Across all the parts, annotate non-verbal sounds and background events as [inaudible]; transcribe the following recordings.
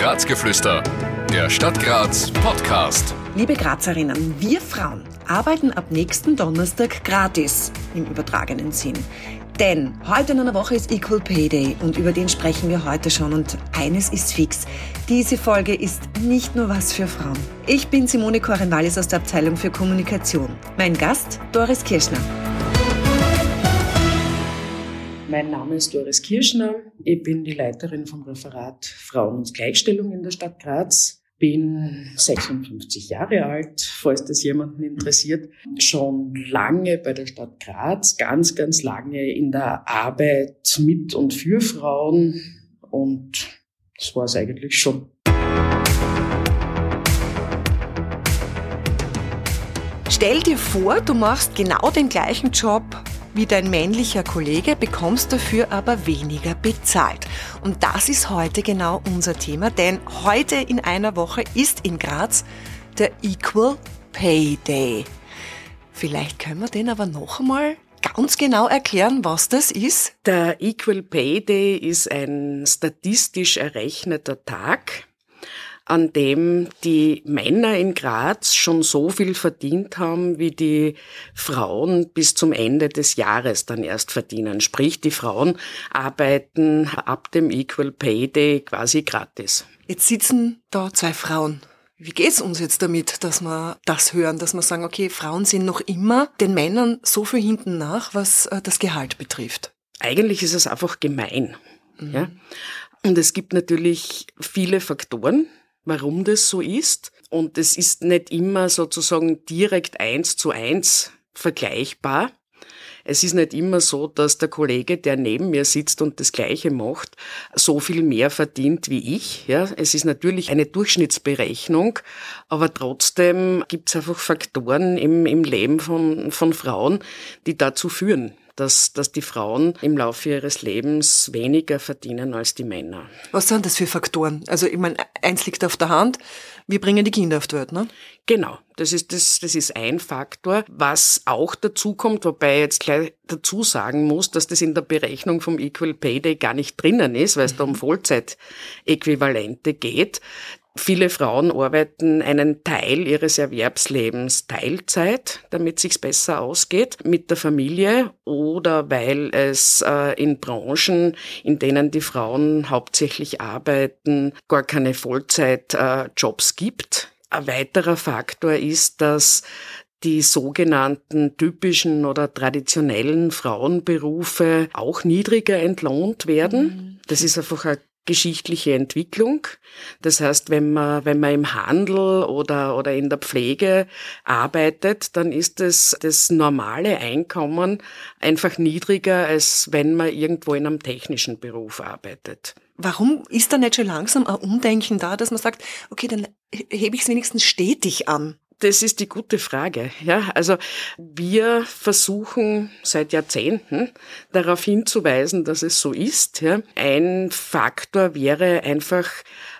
Grazgeflüster, der Stadt Graz Podcast. Liebe Grazerinnen, wir Frauen arbeiten ab nächsten Donnerstag gratis im übertragenen Sinn. Denn heute in einer Woche ist Equal Pay Day und über den sprechen wir heute schon und eines ist fix. Diese Folge ist nicht nur was für Frauen. Ich bin Simone Korenwallis aus der Abteilung für Kommunikation. Mein Gast Doris Kirschner. Mein Name ist Doris Kirschner. Ich bin die Leiterin vom Referat Frauen und Gleichstellung in der Stadt Graz. Bin 56 Jahre alt, falls das jemanden interessiert. Schon lange bei der Stadt Graz, ganz, ganz lange in der Arbeit mit und für Frauen. Und das war es eigentlich schon. Stell dir vor, du machst genau den gleichen Job wie dein männlicher Kollege, bekommst dafür aber weniger bezahlt. Und das ist heute genau unser Thema, denn heute in einer Woche ist in Graz der Equal Pay Day. Vielleicht können wir den aber noch einmal ganz genau erklären, was das ist? Der Equal Pay Day ist ein statistisch errechneter Tag, an dem die Männer in Graz schon so viel verdient haben, wie die Frauen bis zum Ende des Jahres dann erst verdienen. Sprich, die Frauen arbeiten ab dem Equal Pay Day quasi gratis. Jetzt sitzen da zwei Frauen. Wie geht's uns jetzt damit, dass wir das hören, dass wir sagen, okay, Frauen sind noch immer den Männern so viel hinten nach, was äh, das Gehalt betrifft? Eigentlich ist es einfach gemein. Mhm. Ja? Und es gibt natürlich viele Faktoren, warum das so ist. Und es ist nicht immer sozusagen direkt eins zu eins vergleichbar. Es ist nicht immer so, dass der Kollege, der neben mir sitzt und das Gleiche macht, so viel mehr verdient wie ich. Ja, es ist natürlich eine Durchschnittsberechnung, aber trotzdem gibt es einfach Faktoren im, im Leben von, von Frauen, die dazu führen, dass, dass die Frauen im Laufe ihres Lebens weniger verdienen als die Männer. Was sind das für Faktoren? Also ich meine, eins liegt auf der Hand, wir bringen die Kinder auf die Welt, ne? Genau, das ist, das, das ist ein Faktor. Was auch dazu kommt, wobei ich jetzt gleich dazu sagen muss, dass das in der Berechnung vom Equal Pay Day gar nicht drinnen ist, weil es da um mhm. Vollzeitäquivalente geht. Viele Frauen arbeiten einen Teil ihres Erwerbslebens Teilzeit, damit sich's besser ausgeht mit der Familie oder weil es äh, in Branchen, in denen die Frauen hauptsächlich arbeiten, gar keine Vollzeitjobs äh, gibt. Ein weiterer Faktor ist, dass die sogenannten typischen oder traditionellen Frauenberufe auch niedriger entlohnt werden. Mhm. Das ist einfach ein geschichtliche Entwicklung. Das heißt, wenn man, wenn man im Handel oder, oder in der Pflege arbeitet, dann ist das, das normale Einkommen einfach niedriger, als wenn man irgendwo in einem technischen Beruf arbeitet. Warum ist da nicht schon langsam ein Umdenken da, dass man sagt, okay, dann hebe ich es wenigstens stetig an? Das ist die gute Frage. Ja, also wir versuchen seit Jahrzehnten darauf hinzuweisen, dass es so ist. Ja. Ein Faktor wäre einfach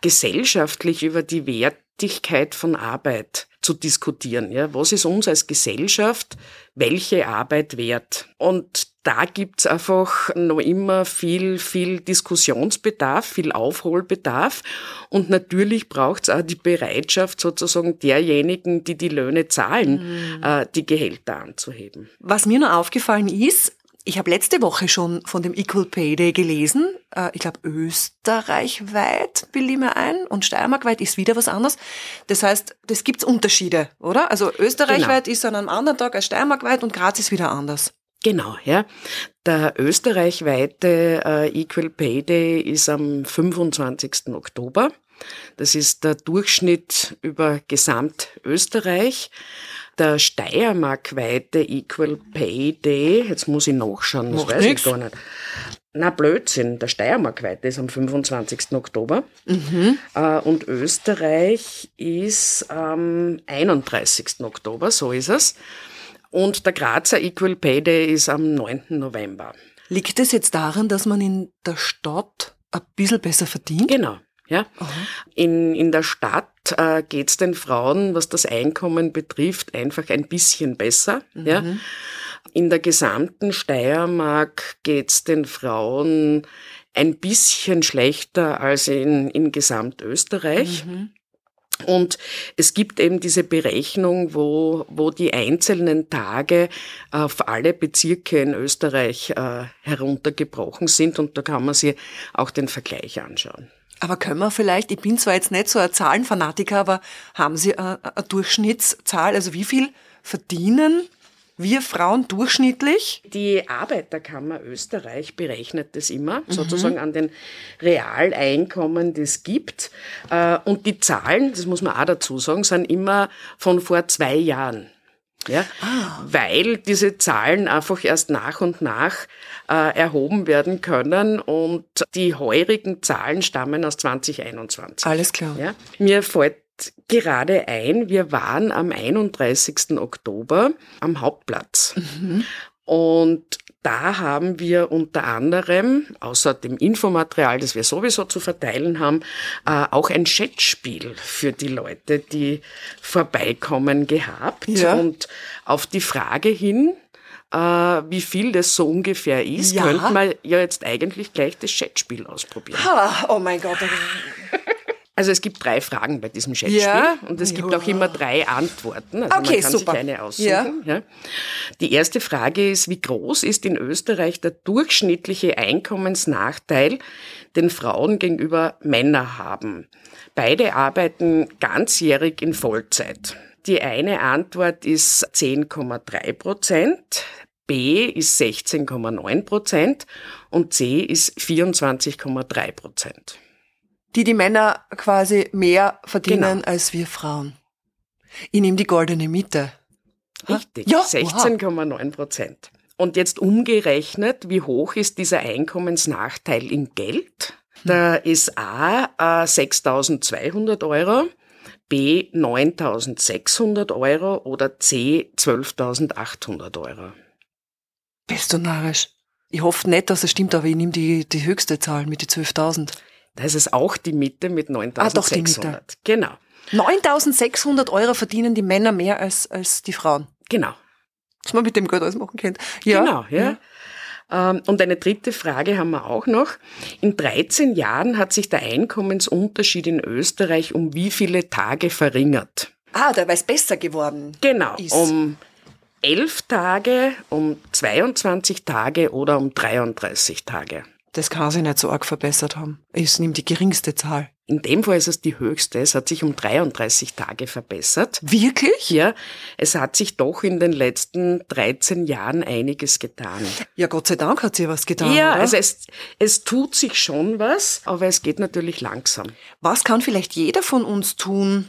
gesellschaftlich über die Wertigkeit von Arbeit zu diskutieren. Ja, was ist uns als Gesellschaft welche Arbeit wert? Und da gibt's einfach noch immer viel, viel Diskussionsbedarf, viel Aufholbedarf. Und natürlich braucht's auch die Bereitschaft sozusagen derjenigen, die die Löhne zahlen, mhm. äh, die Gehälter anzuheben. Was mir noch aufgefallen ist, ich habe letzte Woche schon von dem Equal Pay Day gelesen. Äh, ich glaube, österreichweit bilde ich mir ein und steiermarkweit ist wieder was anderes. Das heißt, das gibt's Unterschiede, oder? Also österreichweit genau. ist an einem anderen Tag als steiermarkweit und Graz ist wieder anders. Genau, ja. Der österreichweite äh, Equal Pay Day ist am 25. Oktober. Das ist der Durchschnitt über Gesamtösterreich der steiermarkweite Equal Pay Day, jetzt muss ich nachschauen, das Macht weiß nix. ich gar nicht. Na Blödsinn, der Steiermarkweite ist am 25. Oktober mhm. Äh, und Österreich ist am 31. Oktober, so ist es. Und der Grazer Equal Pay Day ist am 9. November. Liegt es jetzt daran, dass man in der Stadt ein bisschen besser verdient? Genau. Ja? In, in der Stadt äh, geht es den Frauen, was das Einkommen betrifft, einfach ein bisschen besser. Mhm. Ja? In der gesamten Steiermark geht es den Frauen ein bisschen schlechter als in, in Gesamtösterreich. Mhm. Und es gibt eben diese Berechnung, wo, wo die einzelnen Tage auf alle Bezirke in Österreich äh, heruntergebrochen sind und da kann man sich auch den Vergleich anschauen. Aber können wir vielleicht, ich bin zwar jetzt nicht so ein Zahlenfanatiker, aber haben Sie eine, eine Durchschnittszahl, also wie viel verdienen wir Frauen durchschnittlich? Die Arbeiterkammer Österreich berechnet das immer, mhm. sozusagen an den Realeinkommen, die es gibt. Äh, und die Zahlen, das muss man auch dazu sagen, sind immer von vor zwei Jahren. Ja, ah. weil diese Zahlen einfach erst nach und nach äh, erhoben werden können und die heurigen Zahlen stammen aus 2021. Alles klar. Ja, mir fällt gerade ein, wir waren am 31. Oktober am Hauptplatz. Mhm. Und da haben wir unter anderem, außer dem Infomaterial, das wir sowieso zu verteilen haben, äh, auch ein Chatspiel für die Leute, die vorbeikommen, gehabt. Ja. Und auf die Frage hin, äh, wie viel das so ungefähr ist, ja. könnte man ja jetzt eigentlich gleich das Chatspiel ausprobieren. Ha, oh mein Gott. Also es gibt drei Fragen bei diesem Chatspiel ja? und es gibt ja. auch immer drei Antworten. Also okay, man kann super. sich eine aussuchen. Ja. ja. Die erste Frage ist, wie groß ist in Österreich der durchschnittliche Einkommensnachteil, den Frauen gegenüber Männern haben? Beide arbeiten ganzjährig in Vollzeit. Die eine Antwort ist 10,3 Prozent, B ist 16,9 Prozent und C ist 24,3 Prozent die die Männer quasi mehr verdienen genau. als wir Frauen. Ich nehme die goldene Mitte. Richtig, ja, 16,9 Prozent. Und jetzt umgerechnet, wie hoch ist dieser Einkommensnachteil in Geld? Da ist A, äh, 6.200 Euro, B 9.600 Euro oder C 12.800 Euro. Bist du narrisch? Ich hoffe nicht, dass es stimmt, aber ich nehme die, die höchste Zahl mit die 12.000. Da ist es auch die Mitte mit 9.600. Ah, doch die Mitte. Genau. 9.600 Euro verdienen die Männer mehr als, als die Frauen. Genau. Was man mit dem Geld alles machen könnte. Ja. Genau, ja. ja. Ähm, und eine dritte Frage haben wir auch noch. In 13 Jahren hat sich der Einkommensunterschied in Österreich um wie viele Tage verringert? Ah, da war es besser geworden. Genau, ist. um 11 Tage, um 22 Tage oder um 33 Tage. Das kann sich nicht so arg verbessert haben. Ich nehme die geringste Zahl. In dem Fall ist es die höchste. Es hat sich um 33 Tage verbessert. Wirklich? Ja. Es hat sich doch in den letzten 13 Jahren einiges getan. Ja, Gott sei Dank hat sich was getan. Ja, oder? also es, es tut sich schon was, aber es geht natürlich langsam. Was kann vielleicht jeder von uns tun,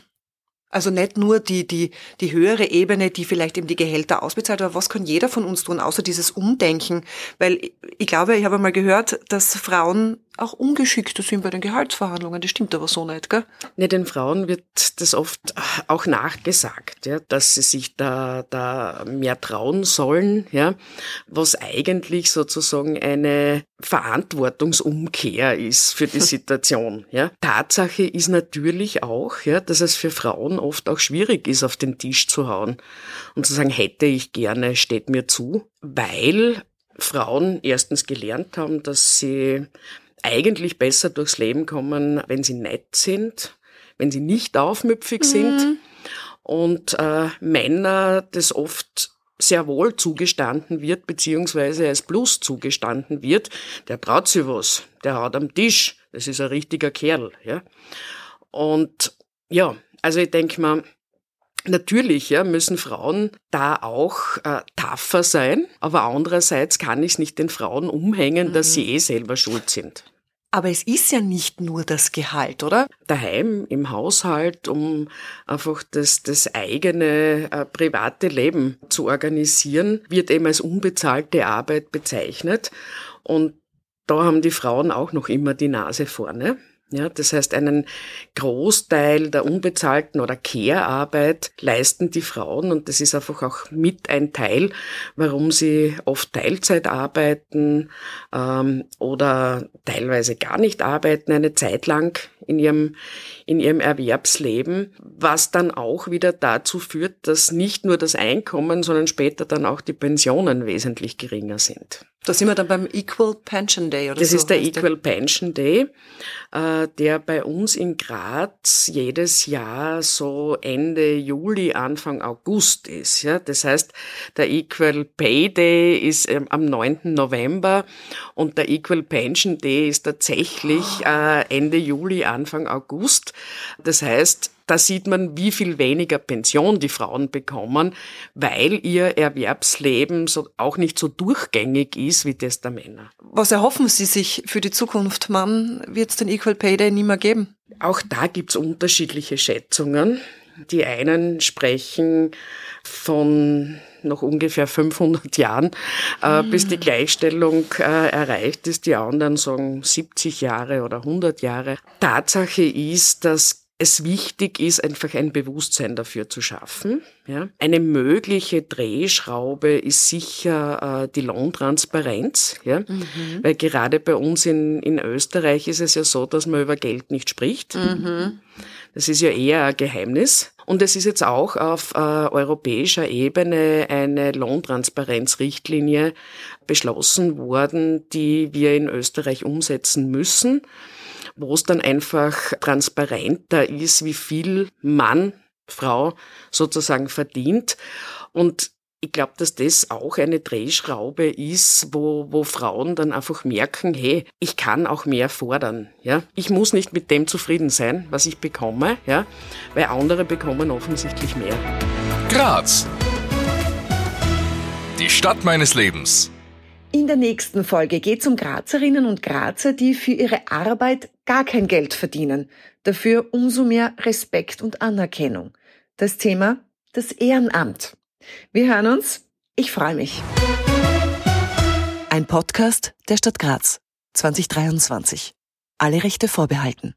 also nicht nur die, die, die höhere Ebene, die vielleicht eben die Gehälter ausbezahlt, aber was kann jeder von uns tun, außer dieses Umdenken? Weil ich glaube, ich habe mal gehört, dass Frauen auch ungeschickter sind bei den Gehaltsverhandlungen. Das stimmt aber so nicht, gell? Ne, den Frauen wird das oft auch nachgesagt, ja, dass sie sich da, da mehr trauen sollen, ja, was eigentlich sozusagen eine Verantwortungsumkehr ist für die [laughs] Situation, ja. Tatsache ist natürlich auch, ja, dass es für Frauen oft auch schwierig ist, auf den Tisch zu hauen und zu sagen, hätte ich gerne, steht mir zu, weil Frauen erstens gelernt haben, dass sie eigentlich besser durchs Leben kommen, wenn sie nett sind, wenn sie nicht aufmüpfig mhm. sind. Und äh, Männer das oft sehr wohl zugestanden wird, beziehungsweise als Plus zugestanden wird, der traut sich was, der haut am Tisch, das ist ein richtiger Kerl. Ja? Und ja, also ich denke mal, Natürlich ja, müssen Frauen da auch äh, tougher sein, aber andererseits kann ich es nicht den Frauen umhängen, mhm. dass sie eh selber schuld sind. Aber es ist ja nicht nur das Gehalt, oder? Daheim, im Haushalt, um einfach das, das eigene äh, private Leben zu organisieren, wird eben als unbezahlte Arbeit bezeichnet. Und da haben die Frauen auch noch immer die Nase vorne. Ja, das heißt, einen Großteil der unbezahlten oder Care-Arbeit leisten die Frauen und das ist einfach auch mit ein Teil, warum sie oft Teilzeit arbeiten ähm, oder teilweise gar nicht arbeiten eine Zeit lang in ihrem in ihrem Erwerbsleben, was dann auch wieder dazu führt, dass nicht nur das Einkommen, sondern später dann auch die Pensionen wesentlich geringer sind. Da sind wir dann beim Equal Pension Day oder das so. Das ist der Equal der? Pension Day, äh, der bei uns in Graz jedes Jahr so Ende Juli, Anfang August ist. Ja? Das heißt, der Equal Pay Day ist ähm, am 9. November und der Equal Pension Day ist tatsächlich äh, Ende Juli, Anfang August. Das heißt, da sieht man, wie viel weniger Pension die Frauen bekommen, weil ihr Erwerbsleben so, auch nicht so durchgängig ist wie das der Männer. Was erhoffen Sie sich für die Zukunft? Wann wird es den Equal Pay Day nicht mehr geben? Auch da gibt's unterschiedliche Schätzungen. Die einen sprechen von noch ungefähr 500 Jahren, äh, bis die Gleichstellung äh, erreicht ist. Die anderen sagen 70 Jahre oder 100 Jahre. Tatsache ist, dass es wichtig ist, einfach ein Bewusstsein dafür zu schaffen. Ja. Eine mögliche Drehschraube ist sicher äh, die Lohntransparenz, ja. Mhm. weil gerade bei uns in, in Österreich ist es ja so, dass man über Geld nicht spricht. Mhm. Das ist ja eher ein Geheimnis. Und es ist jetzt auch auf äh, europäischer Ebene eine Lohntransparenzrichtlinie beschlossen worden, die wir in Österreich umsetzen müssen wo es dann einfach transparenter ist, wie viel Mann, Frau sozusagen verdient. Und ich glaube, dass das auch eine Drehschraube ist, wo, wo Frauen dann einfach merken, hey, ich kann auch mehr fordern. Ja? Ich muss nicht mit dem zufrieden sein, was ich bekomme, ja? weil andere bekommen offensichtlich mehr. Graz. Die Stadt meines Lebens. In der nächsten Folge geht es um Grazerinnen und Grazer, die für ihre Arbeit gar kein Geld verdienen, dafür umso mehr Respekt und Anerkennung. Das Thema das Ehrenamt. Wir hören uns. Ich freue mich. Ein Podcast der Stadt Graz 2023. Alle Rechte vorbehalten.